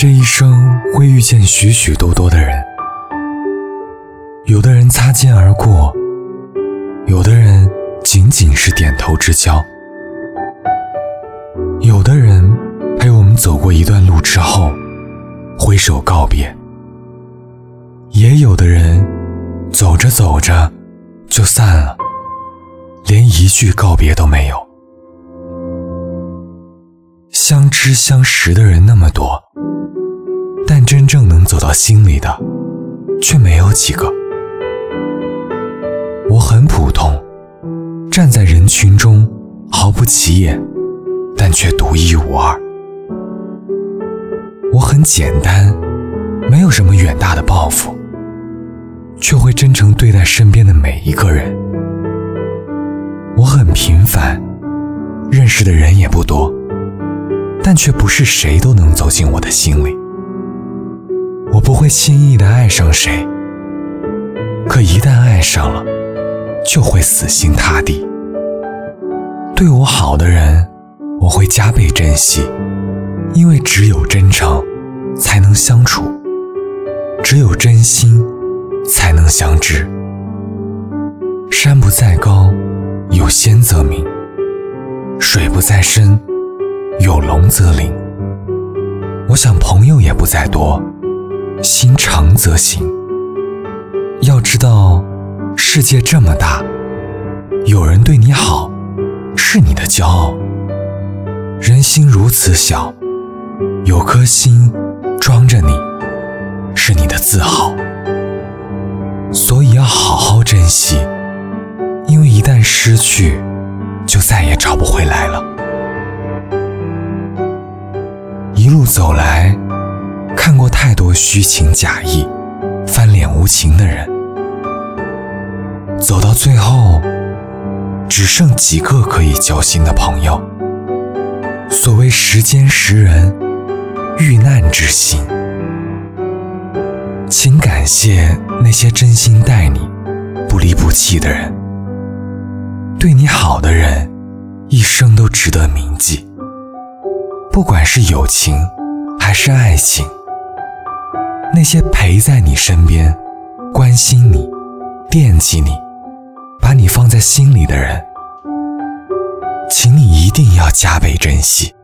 这一生会遇见许许多多的人，有的人擦肩而过，有的人仅仅是点头之交，有的人陪我们走过一段路之后挥手告别，也有的人走着走着就散了，连一句告别都没有。相知相识的人那么多。真正能走到心里的，却没有几个。我很普通，站在人群中毫不起眼，但却独一无二。我很简单，没有什么远大的抱负，却会真诚对待身边的每一个人。我很平凡，认识的人也不多，但却不是谁都能走进我的心里。不会轻易的爱上谁，可一旦爱上了，就会死心塌地。对我好的人，我会加倍珍惜，因为只有真诚，才能相处；只有真心，才能相知。山不在高，有仙则名；水不在深，有龙则灵。我想朋友也不在多。心诚则行。要知道，世界这么大，有人对你好，是你的骄傲；人心如此小，有颗心装着你，是你的自豪。所以要好好珍惜，因为一旦失去，就再也找不回来了。一路走来。看过太多虚情假意、翻脸无情的人，走到最后，只剩几个可以交心的朋友。所谓时间识人，遇难之心，请感谢那些真心待你、不离不弃的人。对你好的人，一生都值得铭记。不管是友情，还是爱情。那些陪在你身边、关心你、惦记你、把你放在心里的人，请你一定要加倍珍惜。